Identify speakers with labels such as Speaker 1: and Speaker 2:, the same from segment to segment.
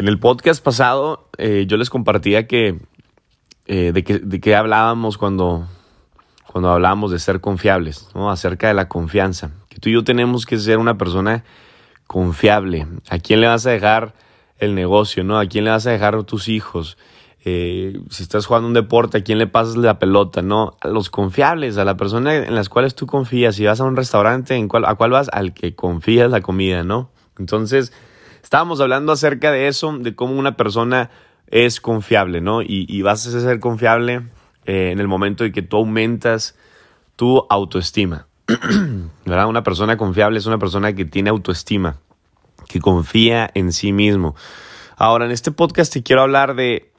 Speaker 1: En el podcast pasado eh, yo les compartía que, eh, de que de qué hablábamos cuando, cuando hablábamos de ser confiables, ¿no? acerca de la confianza. Que tú y yo tenemos que ser una persona confiable. ¿A quién le vas a dejar el negocio? ¿no? ¿A quién le vas a dejar tus hijos? Eh, si estás jugando un deporte, ¿a quién le pasas la pelota? No, a los confiables, a la persona en las cuales tú confías. Si vas a un restaurante, ¿en cuál, ¿a cuál vas? Al que confías la comida, ¿no? Entonces, estábamos hablando acerca de eso, de cómo una persona es confiable, ¿no? Y, vas a ser confiable eh, en el momento en que tú aumentas tu autoestima, ¿verdad? Una persona confiable es una persona que tiene autoestima, que confía en sí mismo. Ahora, en este podcast te quiero hablar de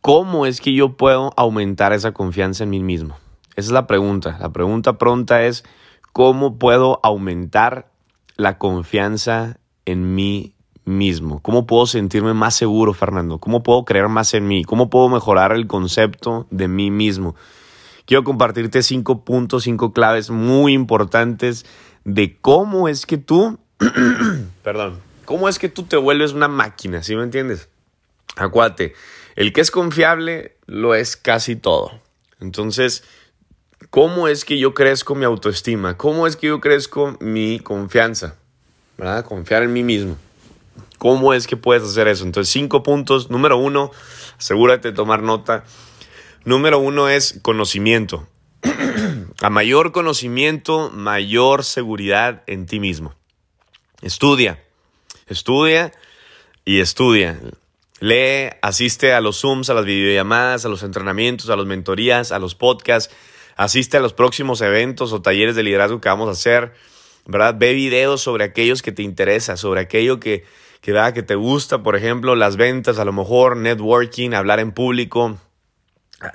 Speaker 1: cómo es que yo puedo aumentar esa confianza en mí mismo. Esa es la pregunta. La pregunta pronta es, ¿cómo puedo aumentar la confianza en mí mismo? ¿Cómo puedo sentirme más seguro, Fernando? ¿Cómo puedo creer más en mí? ¿Cómo puedo mejorar el concepto de mí mismo? Quiero compartirte cinco puntos, cinco claves muy importantes de cómo es que tú, perdón, cómo es que tú te vuelves una máquina, ¿sí me entiendes? Acuate, el que es confiable lo es casi todo. Entonces, ¿cómo es que yo crezco mi autoestima? ¿Cómo es que yo crezco mi confianza? ¿Verdad? Confiar en mí mismo. ¿Cómo es que puedes hacer eso? Entonces, cinco puntos. Número uno, asegúrate de tomar nota. Número uno es conocimiento. A mayor conocimiento, mayor seguridad en ti mismo. Estudia, estudia y estudia. Lee, asiste a los Zooms, a las videollamadas, a los entrenamientos, a las mentorías, a los podcasts. Asiste a los próximos eventos o talleres de liderazgo que vamos a hacer. ¿Verdad? Ve videos sobre aquellos que te interesa, sobre aquello que, que, que te gusta, por ejemplo, las ventas, a lo mejor networking, hablar en público. Ah,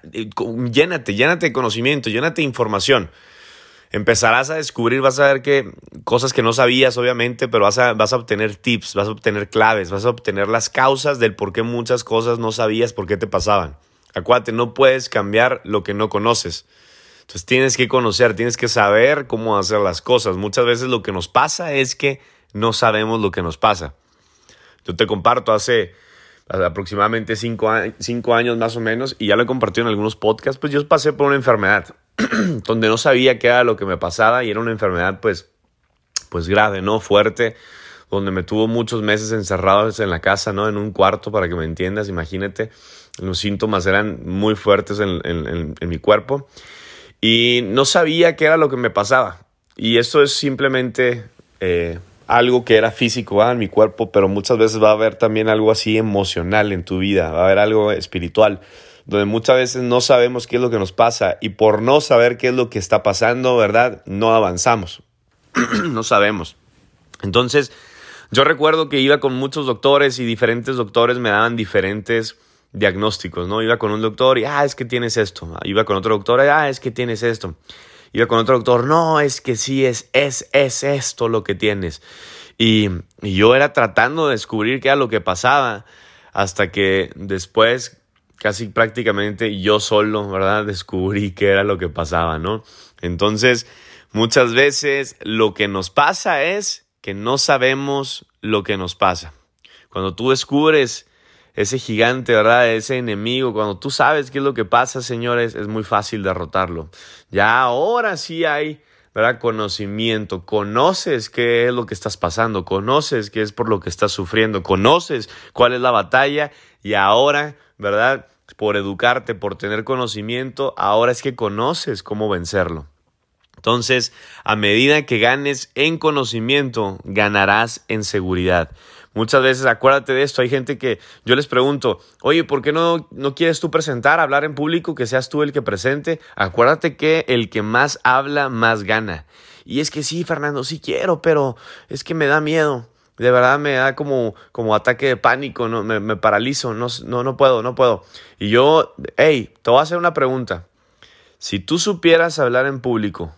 Speaker 1: llénate, llénate de conocimiento, llénate de información. Empezarás a descubrir, vas a ver que cosas que no sabías, obviamente, pero vas a, vas a obtener tips, vas a obtener claves, vas a obtener las causas del por qué muchas cosas no sabías por qué te pasaban. Acuérdate, no puedes cambiar lo que no conoces. Entonces tienes que conocer, tienes que saber cómo hacer las cosas. Muchas veces lo que nos pasa es que no sabemos lo que nos pasa. Yo te comparto hace aproximadamente cinco, años más o menos, y ya lo he compartido en algunos podcasts, pues yo pasé por una enfermedad donde no sabía qué era lo que me pasaba y era una enfermedad pues, pues grave, ¿no? Fuerte, donde me tuvo muchos meses encerrados en la casa, ¿no? En un cuarto, para que me entiendas, imagínate, los síntomas eran muy fuertes en, mi cuerpo y no sabía qué era lo que me pasaba. Y eso es simplemente... Eh, algo que era físico en mi cuerpo, pero muchas veces va a haber también algo así emocional en tu vida, va a haber algo espiritual, donde muchas veces no sabemos qué es lo que nos pasa y por no saber qué es lo que está pasando, ¿verdad? No avanzamos, no sabemos. Entonces, yo recuerdo que iba con muchos doctores y diferentes doctores me daban diferentes diagnósticos, ¿no? Iba con un doctor y, ah, es que tienes esto. Iba con otro doctor, ah, es que tienes esto. Iba con otro doctor, no, es que sí, es, es, es esto lo que tienes. Y, yo era tratando de descubrir qué era lo que pasaba, hasta que después, casi prácticamente yo solo, ¿verdad? Descubrí qué era lo que pasaba, ¿no? Entonces, muchas veces lo que nos pasa es que no sabemos lo que nos pasa. Cuando tú descubres ese gigante, ¿verdad? Ese enemigo, cuando tú sabes qué es lo que pasa, señores, es muy fácil derrotarlo. Ya ahora sí hay, ¿verdad? Conocimiento, conoces qué es lo que estás pasando, conoces qué es por lo que estás sufriendo, conoces cuál es la batalla y ahora, ¿verdad? Por educarte, por tener conocimiento, ahora es que conoces cómo vencerlo. Entonces, a medida que ganes en conocimiento, ganarás en seguridad. Muchas veces, acuérdate de esto, hay gente que yo les pregunto, oye, ¿por qué no, no quieres tú presentar, hablar en público, que seas tú el que presente? Acuérdate que el que más habla, más gana. Y es que sí, Fernando, sí quiero, pero es que me da miedo. De verdad me da como, como ataque de pánico, no, me, me paralizo, no, no, no puedo, no puedo. Y yo, hey, te voy a hacer una pregunta. Si tú supieras hablar en público,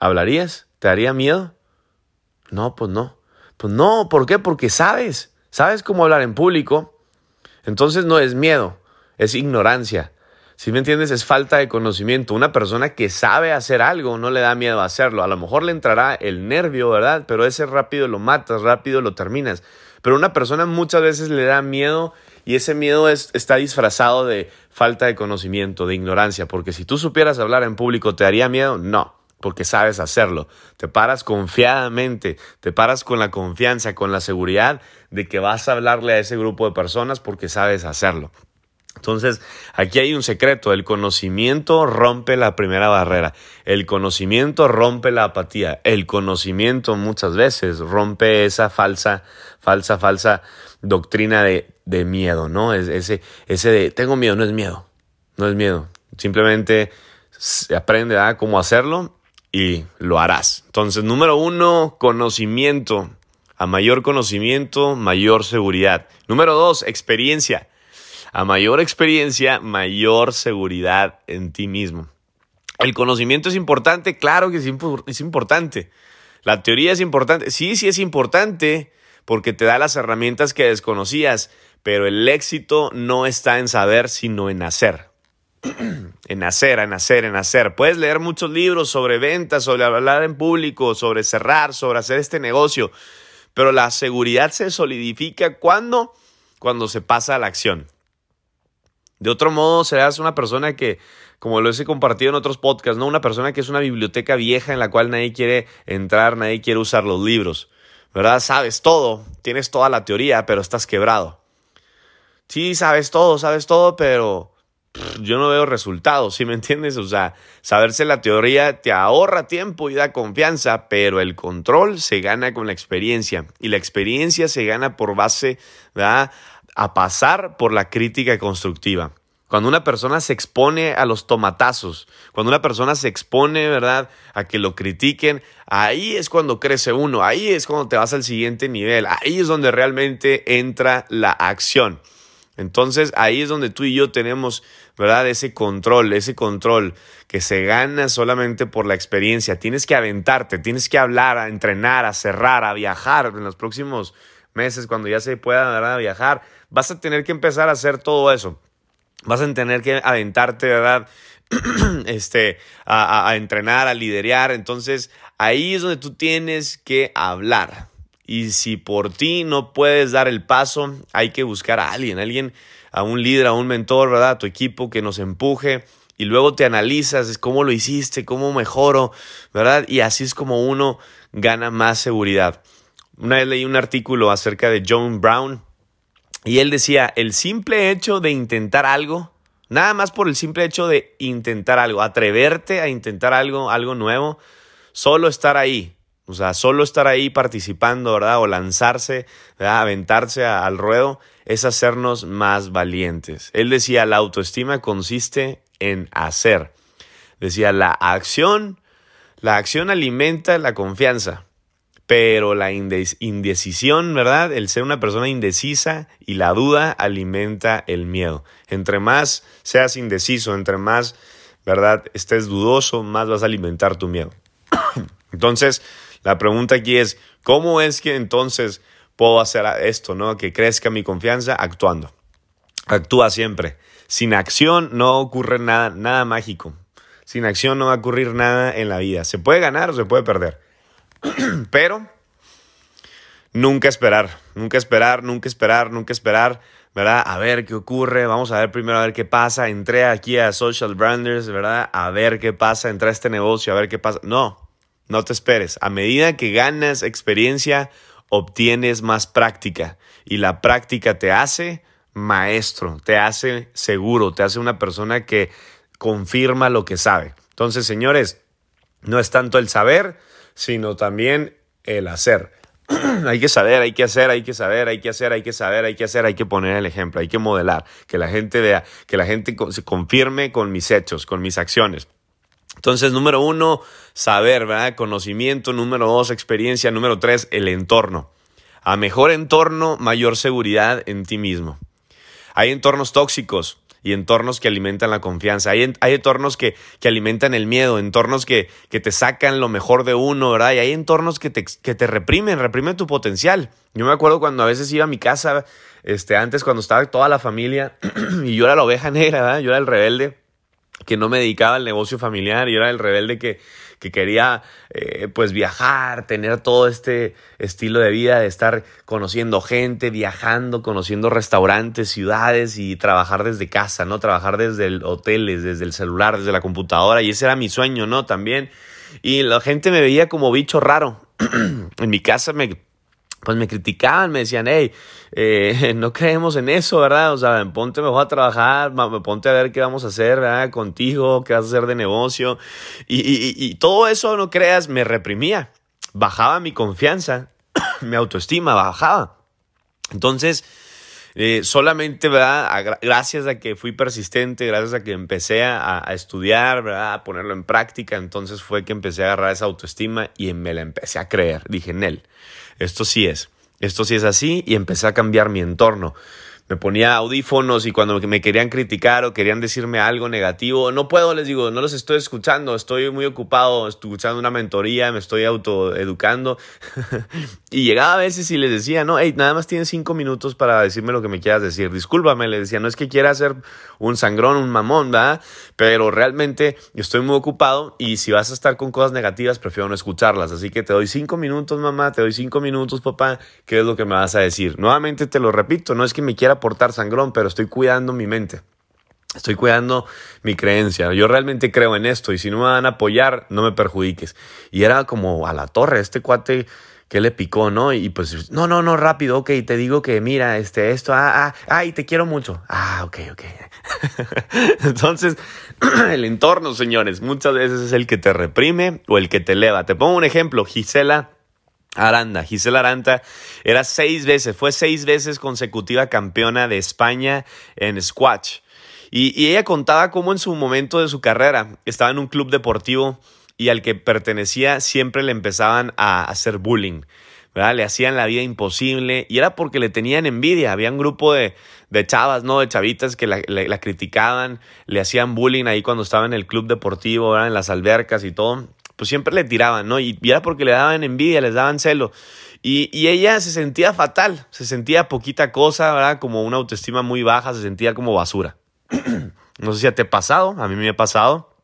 Speaker 1: ¿hablarías? ¿Te daría miedo? No, pues no. Pues no, ¿por qué? Porque sabes, sabes cómo hablar en público. Entonces no es miedo, es ignorancia. Si me entiendes, es falta de conocimiento. Una persona que sabe hacer algo no le da miedo a hacerlo. A lo mejor le entrará el nervio, ¿verdad? Pero ese rápido lo matas, rápido lo terminas. Pero una persona muchas veces le da miedo y ese miedo es, está disfrazado de falta de conocimiento, de ignorancia, porque si tú supieras hablar en público, ¿te daría miedo? No, porque sabes hacerlo. Te paras confiadamente, te paras con la confianza, con la seguridad de que vas a hablarle a ese grupo de personas porque sabes hacerlo. Entonces, aquí hay un secreto, el conocimiento rompe la primera barrera, el conocimiento rompe la apatía, el conocimiento muchas veces rompe esa falsa, falsa, falsa doctrina de, miedo, ¿no? Ese, ese de, tengo miedo, no es miedo, no es miedo, simplemente aprende a cómo hacerlo y lo harás. Entonces, número uno, conocimiento. A mayor conocimiento, mayor seguridad. Número dos, experiencia. A mayor experiencia, mayor seguridad en ti mismo. El conocimiento es importante, claro que es, importante. La teoría es importante, sí, sí es importante porque te da las herramientas que desconocías, pero el éxito no está en saber, sino en hacer. en hacer, en hacer, en hacer. Puedes leer muchos libros sobre ventas, sobre hablar en público, sobre cerrar, sobre hacer este negocio, pero la seguridad se solidifica cuando, cuando se pasa a la acción. De otro modo, serás una persona que, como lo he compartido en otros podcasts, ¿no? Una persona que es una biblioteca vieja en la cual nadie quiere entrar, nadie quiere usar los libros. ¿Verdad? Sabes todo, tienes toda la teoría, pero estás quebrado. Sí, sabes todo, sabes todo, pero yo no veo resultados, ¿sí me entiendes? O sea, saberse la teoría te ahorra tiempo y da confianza, pero el control se gana con la experiencia y la experiencia se gana por base, a pasar por la crítica constructiva. Cuando una persona se expone a los tomatazos, cuando una persona se expone, ¿verdad?, a que lo critiquen, ahí es cuando crece uno, ahí es cuando te vas al siguiente nivel, ahí es donde realmente entra la acción. Entonces ahí es donde tú y yo tenemos, ¿verdad? Ese control, ese control que se gana solamente por la experiencia. Tienes que aventarte, tienes que hablar, a entrenar, a cerrar, a viajar en los próximos meses, cuando ya se pueda ¿verdad? viajar, vas a tener que empezar a hacer todo eso. Vas a tener que aventarte, ¿verdad? este, a, a entrenar, a liderar. Entonces, ahí es donde tú tienes que hablar. Y si por ti no puedes dar el paso, hay que buscar a alguien, alguien, a un líder, a un mentor, ¿verdad? A tu equipo que nos empuje y luego te analizas cómo lo hiciste, cómo mejoro, ¿verdad? Y así es como uno gana más seguridad. Una vez leí un artículo acerca de John Brown y él decía, el simple hecho de intentar algo, nada más por el simple hecho de intentar algo, atreverte a intentar algo, algo nuevo, solo estar ahí, o sea, solo estar ahí participando, ¿verdad? O lanzarse, ¿verdad? aventarse al ruedo, es hacernos más valientes. Él decía, la autoestima consiste en hacer. Decía, la acción, la acción alimenta la confianza pero la indecisión, ¿verdad? El ser una persona indecisa y la duda alimenta el miedo. Entre más seas indeciso, entre más, ¿verdad? Estés dudoso, más vas a alimentar tu miedo. entonces, la pregunta aquí es, ¿cómo es que entonces puedo hacer esto, ¿no? Que crezca mi confianza actuando. Actúa siempre. Sin acción no ocurre nada, nada mágico. Sin acción no va a ocurrir nada en la vida. Se puede ganar o se puede perder Pero nunca esperar, nunca esperar, nunca esperar, nunca esperar, ¿verdad? A ver qué ocurre, vamos a ver primero a ver qué pasa. Entré aquí a Social Branders, ¿verdad? A ver qué pasa, entré a este negocio, a ver qué pasa. No, no te esperes. A medida que ganas experiencia, obtienes más práctica y la práctica te hace maestro, te hace seguro, te hace una persona que confirma lo que sabe. Entonces, señores, no es tanto el saber, sino también el hacer. hay que saber, hay que hacer, hay que saber, hay que hacer, hay que saber, hay que hacer, hay que poner el ejemplo, hay que modelar, que la gente vea, que la gente se confirme con mis hechos, con mis acciones. Entonces, número uno, saber, ¿verdad? Conocimiento. Número dos, experiencia. Número tres, el entorno. A mejor entorno, mayor seguridad en ti mismo. Hay entornos tóxicos y entornos que alimentan la confianza. Hay, hay entornos que, que, alimentan el miedo, entornos que, que, te sacan lo mejor de uno, ¿verdad? Y hay entornos que te, que te reprimen, reprimen tu potencial. Yo me acuerdo cuando a veces iba a mi casa, este, antes cuando estaba toda la familia y yo era la oveja negra, ¿verdad? Yo era el rebelde que no me dedicaba al negocio familiar, yo era el rebelde que, que quería eh, pues viajar, tener todo este estilo de vida, de estar conociendo gente, viajando, conociendo restaurantes, ciudades y trabajar desde casa, ¿no? Trabajar desde el hoteles, desde el celular, desde la computadora y ese era mi sueño, ¿no? También. Y la gente me veía como bicho raro. en mi casa me pues me criticaban, me decían, hey, eh, no creemos en eso, ¿verdad? O sea, ponte mejor a trabajar, ponte a ver qué vamos a hacer, ¿verdad? Contigo, qué vas a hacer de negocio. Y, y, todo eso, no creas, me reprimía. Bajaba mi confianza, mi autoestima, bajaba. Entonces, eh, solamente, ¿verdad? gracias a que fui persistente, gracias a que empecé a, a, estudiar, ¿verdad? A ponerlo en práctica, entonces fue que empecé a agarrar esa autoestima y me la empecé a creer. Dije, Nel, esto sí es, esto sí es así y empecé a cambiar mi entorno me ponía audífonos y cuando me querían criticar o querían decirme algo negativo, no puedo, les digo, no los estoy escuchando, estoy muy ocupado escuchando una mentoría, me estoy autoeducando. y llegaba a veces y les decía, no, hey, nada más tienes cinco minutos para decirme lo que me quieras decir. Discúlpame, le decía, no es que quiera ser un sangrón, un mamón, ¿verdad? Pero realmente estoy muy ocupado y si vas a estar con cosas negativas, prefiero no escucharlas. Así que te doy cinco minutos, mamá, te doy cinco minutos, papá, ¿qué es lo que me vas a decir? Nuevamente te lo repito, no es que me quiera aportar sangrón, pero estoy cuidando mi mente. Estoy cuidando mi creencia. Yo realmente creo en esto y si no me van a apoyar, no me perjudiques. Y era como a la torre, este cuate que le picó, ¿no? Y pues, no, no, no, rápido, ok, te digo que mira, este, esto, ah, ah, ay, te quiero mucho. Ah, ok, ok. Entonces, el entorno, señores, muchas veces es el que te reprime o el que te eleva. Te pongo un ejemplo, Gisela Aranda. Gisela Aranda era seis veces, fue seis veces consecutiva campeona de España en squash. Y, ella contaba cómo en su momento de su carrera estaba en un club deportivo y al que pertenecía siempre le empezaban a hacer bullying. ¿verdad? Le hacían la vida imposible y era porque le tenían envidia. Había un grupo de, de chavas, ¿no? De chavitas que la, la, criticaban, le hacían bullying ahí cuando estaba en el club deportivo, ¿verdad? en las albercas y todo pues siempre le tiraban, ¿no? Y, era porque le daban envidia, les daban celo. Y, y, ella se sentía fatal, se sentía poquita cosa, ¿verdad? Como una autoestima muy baja, se sentía como basura. no sé si te ha pasado, a mí me ha pasado,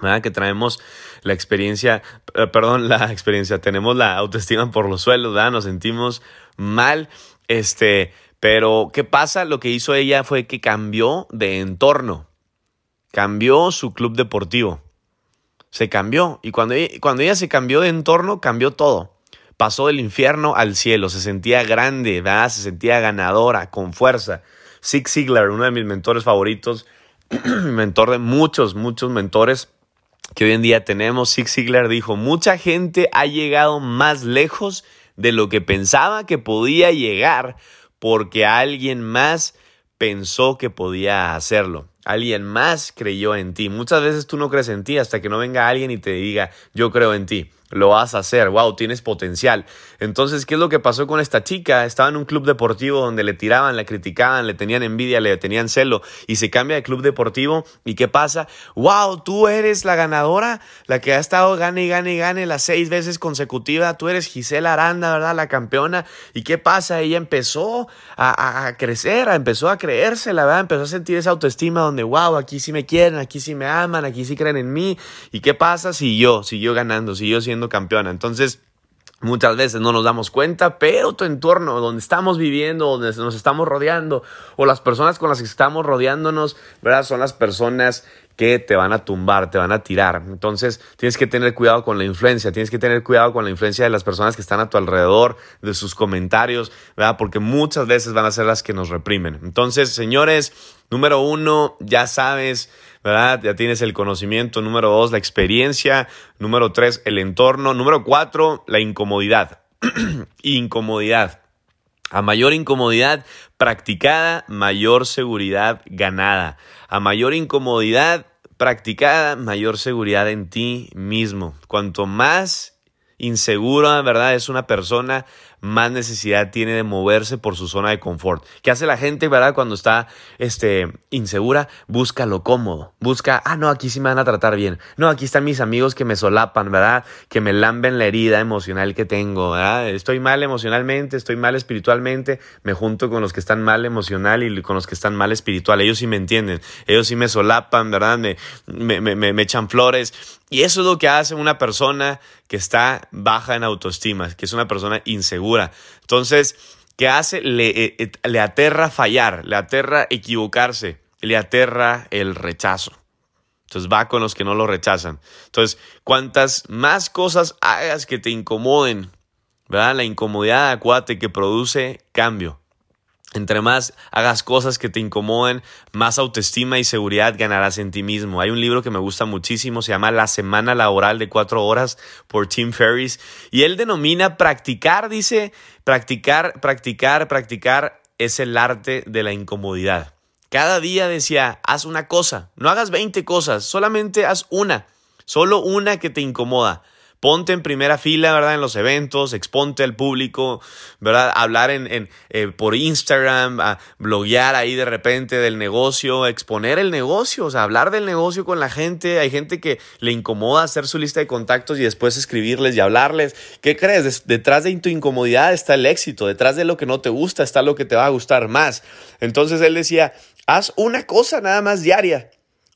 Speaker 1: ¿verdad? Que traemos la experiencia, eh, perdón, la experiencia, tenemos la autoestima por los suelos, ¿verdad? Nos sentimos mal, este, pero ¿qué pasa? Lo que hizo ella fue que cambió de entorno, cambió su club deportivo se cambió. Y cuando ella, cuando ella se cambió de entorno, cambió todo. Pasó del infierno al cielo, se sentía grande, se sentía ganadora, con fuerza. Zig Ziglar, uno de mis mentores favoritos, mentor de muchos, muchos mentores que hoy en día tenemos, Zig Ziglar dijo, mucha gente ha llegado más lejos de lo que pensaba que podía llegar porque alguien más pensó que podía hacerlo. Alguien más creyó en ti. Muchas veces tú no crees en ti hasta que no venga alguien y te diga, yo creo en ti lo vas a hacer, wow, tienes potencial. Entonces, ¿qué es lo que pasó con esta chica? Estaba en un club deportivo donde le tiraban, le criticaban, le tenían envidia, le tenían celo y se cambia de club deportivo y ¿qué pasa? Wow, tú eres la ganadora, la que ha estado gane y gane y gane las seis veces consecutivas, tú eres Gisela Aranda, ¿verdad? La campeona. ¿Y qué pasa? Ella empezó a, a crecer, empezó a creerse, la verdad, empezó a sentir esa autoestima donde, wow, aquí sí me quieren, aquí sí me aman, aquí sí creen en mí. ¿Y qué pasa? Siguió, siguió ganando, siguió siendo campeona. Entonces, Muchas veces no nos damos cuenta, pero tu entorno, donde estamos viviendo, donde nos estamos rodeando, o las personas con las que estamos rodeándonos, ¿verdad? Son las personas que te van a tumbar, te van a tirar. Entonces, tienes que tener cuidado con la influencia, tienes que tener cuidado con la influencia de las personas que están a tu alrededor, de sus comentarios, ¿verdad? Porque muchas veces van a ser las que nos reprimen. Entonces, señores, número uno, ya sabes, ¿verdad? Ya tienes el conocimiento. Número dos, la experiencia. Número tres, el entorno. Número cuatro, la incomodidad. incomodidad. A mayor incomodidad practicada, mayor seguridad ganada. A mayor incomodidad practicada, mayor seguridad en ti mismo. Cuanto más insegura, ¿verdad? Es una persona, más necesidad tiene de moverse por su zona de confort. ¿Qué hace la gente, verdad? Cuando está este, insegura, busca lo cómodo. Busca, ah, no, aquí sí me van a tratar bien. No, aquí están mis amigos que me solapan, ¿verdad? Que me lamben la herida emocional que tengo, ¿verdad? Estoy mal emocionalmente, estoy mal espiritualmente, me junto con los que están mal emocional y con los que están mal espiritual. Ellos sí me entienden, ellos sí me solapan, ¿verdad? Me, me, me, me echan flores. Y eso es lo que hace una persona que está baja en autoestima, que es una persona insegura. Entonces, ¿qué hace? Le, eh, eh, le aterra fallar, le aterra equivocarse, le aterra el rechazo. Entonces va con los que no lo rechazan. Entonces, cuantas más cosas hagas que te incomoden, ¿verdad? La incomodidad, acuate, que produce cambio. Entre más hagas cosas que te incomoden, más autoestima y seguridad ganarás en ti mismo. Hay un libro que me gusta muchísimo, se llama La Semana Laboral de Cuatro Horas por Tim Ferriss, y él denomina practicar, dice, practicar, practicar, practicar es el arte de la incomodidad. Cada día decía, haz una cosa, no hagas 20 cosas, solamente haz una, solo una que te incomoda. Ponte en primera fila, ¿verdad? En los eventos, exponte al público, ¿verdad? Hablar en, eh, por Instagram, bloguear ahí de repente del negocio, exponer el negocio, o sea, hablar del negocio con la gente. Hay gente que le incomoda hacer su lista de contactos y después escribirles y hablarles. ¿Qué crees? Detrás de tu incomodidad está el éxito, detrás de lo que no te gusta está lo que te va a gustar más. Entonces él decía, haz una cosa nada más diaria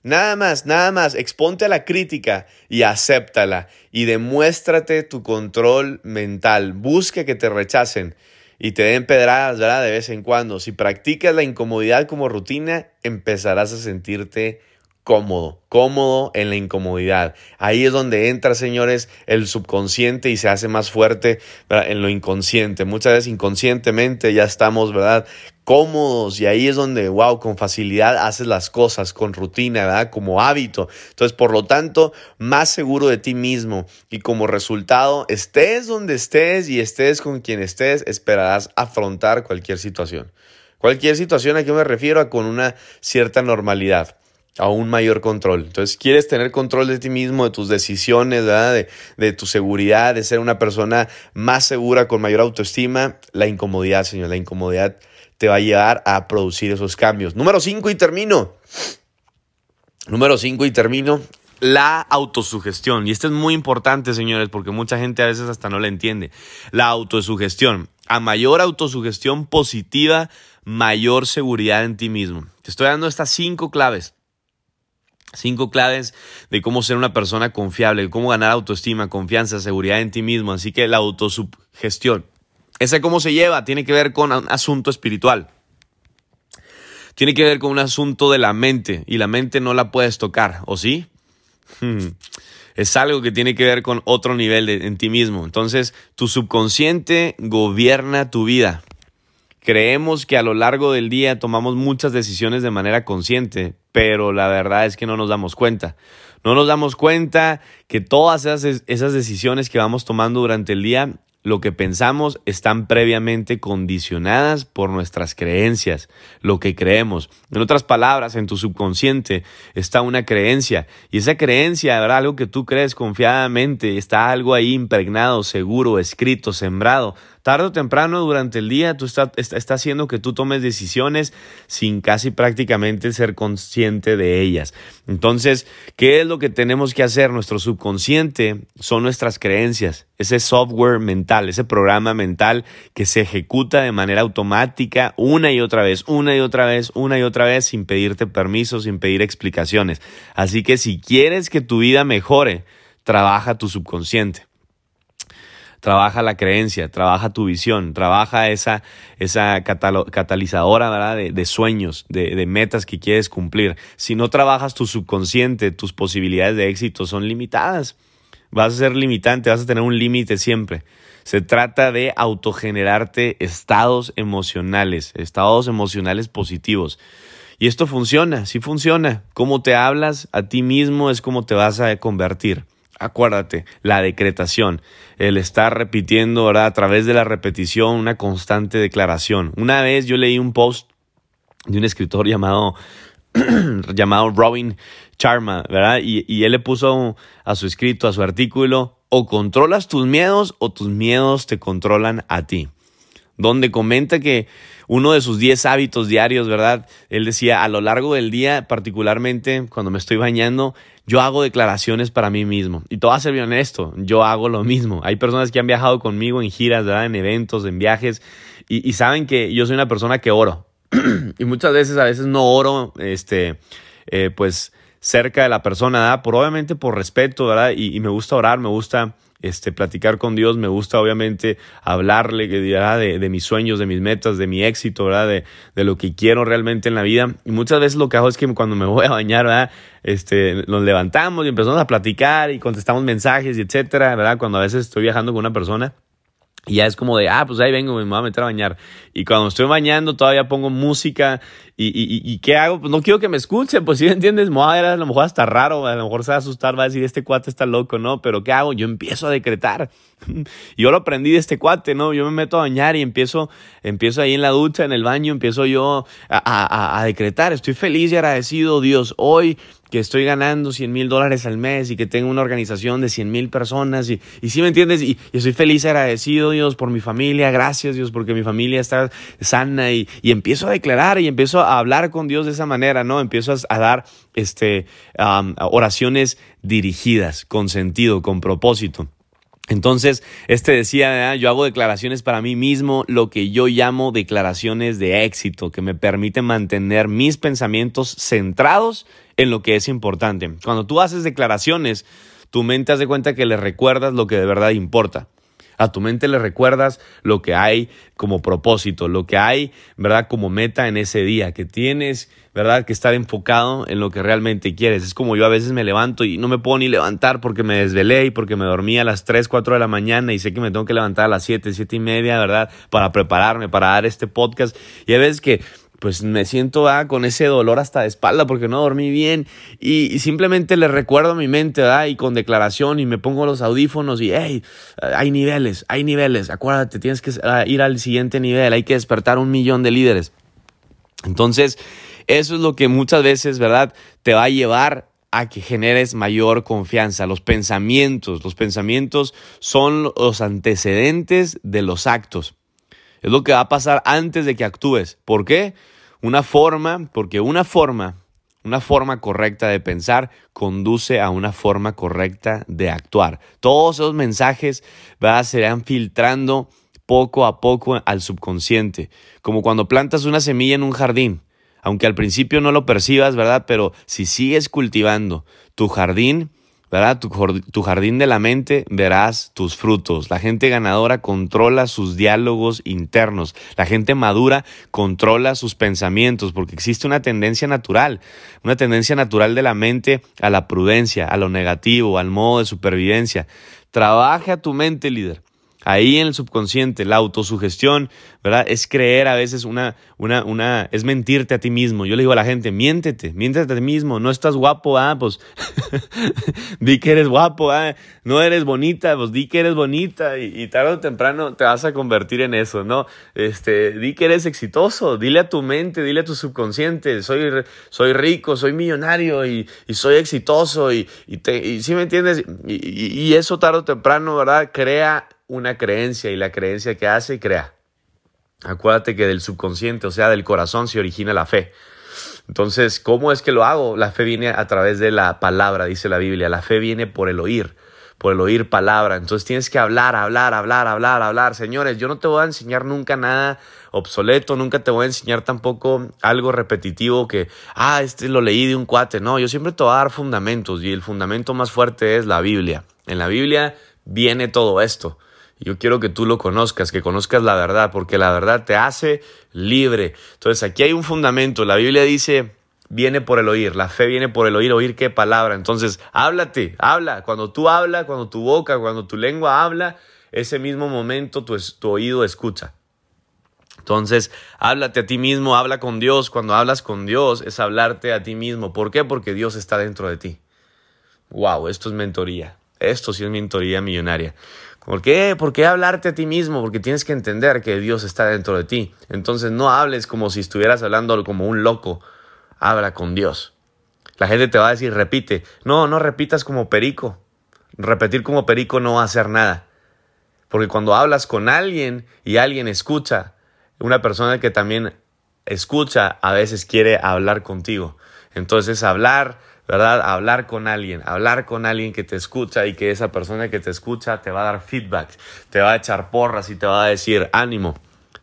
Speaker 1: Nada más, nada más, exponte a la crítica y acéptala y demuéstrate tu control mental. Busca que te rechacen y te den pedradas. De vez en cuando. Si practicas la incomodidad como rutina, empezarás a sentirte cómodo, cómodo en la incomodidad. Ahí es donde entra, señores, el subconsciente y se hace más fuerte en lo inconsciente. Muchas veces inconscientemente ya estamos, ¿verdad? Cómodos y ahí es donde, wow, con facilidad haces las cosas, con rutina, ¿verdad? Como hábito. Entonces, por lo tanto, más seguro de ti mismo y como resultado, estés donde estés y estés con quien estés, esperarás afrontar cualquier situación. Cualquier situación a que me refiero a con una cierta normalidad a un mayor control. Entonces, quieres tener control de ti mismo, de tus decisiones, De, de, tu seguridad, de ser una persona más segura, con mayor autoestima. La incomodidad, señor, la incomodidad te va a llevar a producir esos cambios. Número 5 y termino. Número 5 y termino. La autosugestión. Y esto es muy importante, señores, porque mucha gente a veces hasta no la entiende. La autosugestión. A mayor autosugestión positiva, mayor seguridad en ti mismo. Te estoy dando estas cinco claves Cinco claves de cómo ser una persona confiable, cómo ganar autoestima, confianza, seguridad en ti mismo. Así que la autosugestión. ¿Esa cómo se lleva? Tiene que ver con un asunto espiritual. Tiene que ver con un asunto de la mente y la mente no la puedes tocar, ¿o sí? Es algo que tiene que ver con otro nivel de, en ti mismo. Entonces, tu subconsciente gobierna tu vida. Creemos que a lo largo del día tomamos muchas decisiones de manera consciente, pero la verdad es que no nos damos cuenta. No nos damos cuenta que todas esas, esas decisiones que vamos tomando durante el día lo que pensamos están previamente condicionadas por nuestras creencias, lo que creemos. En otras palabras, en tu subconsciente está una creencia y esa creencia, habrá algo que tú crees confiadamente, está algo ahí impregnado, seguro, escrito, sembrado tarde o temprano durante el día tú está, está, haciendo que tú tomes decisiones sin casi prácticamente ser consciente de ellas. Entonces, ¿qué es lo que tenemos que hacer? Nuestro subconsciente son nuestras creencias, ese software mental, ese programa mental que se ejecuta de manera automática una y otra vez, una y otra vez, una y otra vez, sin pedirte permiso, sin pedir explicaciones. Así que si quieres que tu vida mejore, trabaja tu subconsciente trabaja la creencia, trabaja tu visión, trabaja esa, esa catalizadora ¿verdad? De, sueños, de, de, metas que quieres cumplir. Si no trabajas tu subconsciente, tus posibilidades de éxito son limitadas. Vas a ser limitante, vas a tener un límite siempre. Se trata de autogenerarte estados emocionales, estados emocionales positivos. Y esto funciona, sí funciona. Cómo te hablas a ti mismo es como te vas a convertir acuérdate, la decretación, el estar repitiendo, ¿verdad? A través de la repetición, una constante declaración. Una vez yo leí un post de un escritor llamado, llamado Robin Charma, ¿verdad? Y, y él le puso a su escrito, a su artículo, o controlas tus miedos o tus miedos te controlan a ti. Donde comenta que uno de sus 10 hábitos diarios, ¿verdad? Él decía, a lo largo del día, particularmente cuando me estoy bañando, yo hago declaraciones para mí mismo. Y todo a ser bien honesto, yo hago lo mismo. Hay personas que han viajado conmigo en giras, ¿verdad? En eventos, en viajes, y, saben que yo soy una persona que oro. y muchas veces, a veces no oro, este, eh, pues cerca de la persona, ¿verdad? Por, obviamente por respeto, ¿verdad? Y, me gusta orar, me gusta este, platicar con Dios, me gusta obviamente hablarle ¿verdad? De, de, mis sueños, de mis metas, de mi éxito, ¿verdad? De, de, lo que quiero realmente en la vida. Y muchas veces lo que hago es que cuando me voy a bañar, ¿verdad? Este, nos levantamos y empezamos a platicar y contestamos mensajes y etcétera, ¿verdad? Cuando a veces estoy viajando con una persona. Y ya es como de, ah, pues ahí vengo, me voy a meter a bañar. Y cuando estoy bañando todavía pongo música. ¿Y, y, y qué hago? Pues no quiero que me escuchen, pues si me entiendes, me va a, a lo mejor hasta raro, a lo mejor se va a asustar, va a decir, este cuate está loco, ¿no? Pero ¿qué hago? Yo empiezo a decretar. yo lo aprendí de este cuate, ¿no? Yo me meto a bañar y empiezo, empiezo ahí en la ducha, en el baño, empiezo yo a, a, a decretar. Estoy feliz y agradecido, Dios, hoy que estoy ganando 100 mil dólares al mes y que tengo una organización de 100 mil personas y, y sí me entiendes y, estoy feliz, agradecido Dios por mi familia, gracias Dios porque mi familia está sana y, y empiezo a declarar y empiezo a hablar con Dios de esa manera, ¿no? Empiezo a, dar este, oraciones dirigidas, con sentido, con propósito. Entonces, este decía, yo hago declaraciones para mí mismo, lo que yo llamo declaraciones de éxito, que me permiten mantener mis pensamientos centrados en lo que es importante. Cuando tú haces declaraciones, tu mente hace cuenta que le recuerdas lo que de verdad importa. A tu mente le recuerdas lo que hay como propósito, lo que hay, ¿verdad? Como meta en ese día, que tienes, ¿verdad? Que estar enfocado en lo que realmente quieres. Es como yo a veces me levanto y no me puedo ni levantar porque me desvelé y porque me dormí a las 3, 4 de la mañana y sé que me tengo que levantar a las 7, 7 y media, ¿verdad? Para prepararme, para dar este podcast. Y hay veces que pues me siento ah, con ese dolor hasta de espalda porque no dormí bien y, simplemente le recuerdo a mi mente ah, y con declaración y me pongo los audífonos y hey, hay niveles, hay niveles, acuérdate, tienes que ah, ir al siguiente nivel, hay que despertar un millón de líderes. Entonces, eso es lo que muchas veces, ¿verdad? Te va a llevar a que generes mayor confianza. Los pensamientos, los pensamientos son los antecedentes de los actos. Es lo que va a pasar antes de que actúes. ¿Por qué? Una forma, porque una forma, una forma correcta de pensar conduce a una forma correcta de actuar. Todos esos mensajes ¿verdad? se irán filtrando poco a poco al subconsciente, como cuando plantas una semilla en un jardín. Aunque al principio no lo percibas, ¿verdad? Pero si sigues cultivando tu jardín, ¿verdad? Tu, jardín de la mente verás tus frutos. La gente ganadora controla sus diálogos internos. La gente madura controla sus pensamientos porque existe una tendencia natural, una tendencia natural de la mente a la prudencia, a lo negativo, al modo de supervivencia. Trabaja tu mente, líder. Ahí en el subconsciente, la autosugestión, ¿verdad? Es creer a veces una, una, una, es mentirte a ti mismo. Yo le digo a la gente, miéntete, miéntete a ti mismo. No estás guapo, ah, pues, di que eres guapo, ah. No eres bonita, pues di que eres bonita y, tarde o temprano te vas a convertir en eso, ¿no? Este, di que eres exitoso, dile a tu mente, dile a tu subconsciente, soy, soy rico, soy millonario y, soy exitoso y, y, te, y ¿sí me entiendes? Y, y eso tarde o temprano, ¿verdad? Crea una creencia y la creencia que hace crea. Acuérdate que del subconsciente, o sea, del corazón, se origina la fe. Entonces, ¿cómo es que lo hago? La fe viene a través de la palabra, dice la Biblia. La fe viene por el oír, por el oír palabra. Entonces tienes que hablar, hablar, hablar, hablar, hablar. Señores, yo no te voy a enseñar nunca nada obsoleto, nunca te voy a enseñar tampoco algo repetitivo que, ah, este lo leí de un cuate. No, yo siempre te voy a dar fundamentos y el fundamento más fuerte es la Biblia. En la Biblia viene todo esto. Yo quiero que tú lo conozcas, que conozcas la verdad, porque la verdad te hace libre. Entonces aquí hay un fundamento. La Biblia dice, viene por el oír, la fe viene por el oír, oír qué palabra. Entonces, háblate, habla. Cuando tú hablas, cuando tu boca, cuando tu lengua habla, ese mismo momento tu, oído escucha. Entonces, háblate a ti mismo, habla con Dios. Cuando hablas con Dios es hablarte a ti mismo. ¿Por qué? Porque Dios está dentro de ti. Wow, esto es mentoría. Esto sí es mentoría millonaria. ¿Por qué? ¿Por qué hablarte a ti mismo? Porque tienes que entender que Dios está dentro de ti. Entonces no hables como si estuvieras hablando como un loco. Habla con Dios. La gente te va a decir, repite. No, no repitas como perico. repetir como perico no va a hacer nada. Porque cuando hablas con alguien y alguien escucha, una persona que también escucha a veces quiere hablar contigo. Entonces hablar, ¿verdad? Hablar con alguien, hablar con alguien que te escucha y que esa persona que te escucha te va a dar feedback, te va a echar porras y te va a decir ánimo.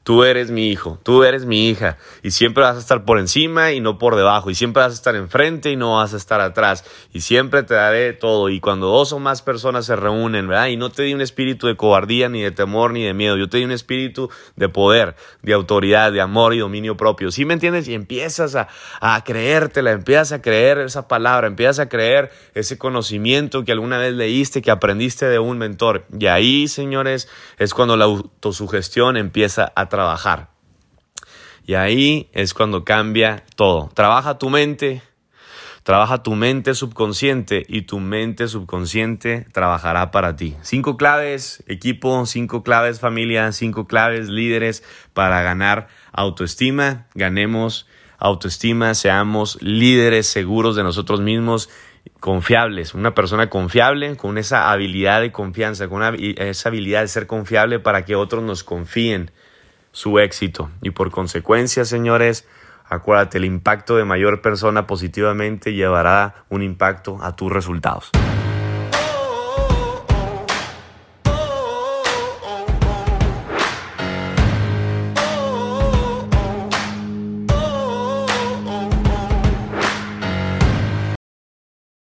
Speaker 1: Tú eres mi hijo, tú eres mi hija y siempre vas a estar por encima y no por debajo y siempre vas a estar enfrente y no vas a estar atrás y siempre te daré todo y cuando dos o más personas se reúnen, ¿verdad? Y no te di un espíritu de cobardía ni de temor ni de miedo, yo te di un espíritu de poder, de autoridad, de amor y dominio propio. ¿Sí me entiendes? Y empiezas a, creértela, empiezas a creer esa palabra, empiezas a creer ese conocimiento que alguna vez leíste, que aprendiste de un mentor. Y ahí, señores, es cuando la autosugestión empieza a trabajar trabajar. Y ahí es cuando cambia todo. Trabaja tu mente, trabaja tu mente subconsciente y tu mente subconsciente trabajará para ti. Cinco claves, equipo, cinco claves, familia, cinco claves, líderes para ganar autoestima. Ganemos autoestima, seamos líderes seguros de nosotros mismos confiables, una persona confiable, con esa habilidad de confianza, con esa habilidad de ser confiable para que otros nos confíen su éxito. Y por consecuencia, señores, acuérdate, el impacto de mayor persona positivamente llevará un impacto a tus resultados.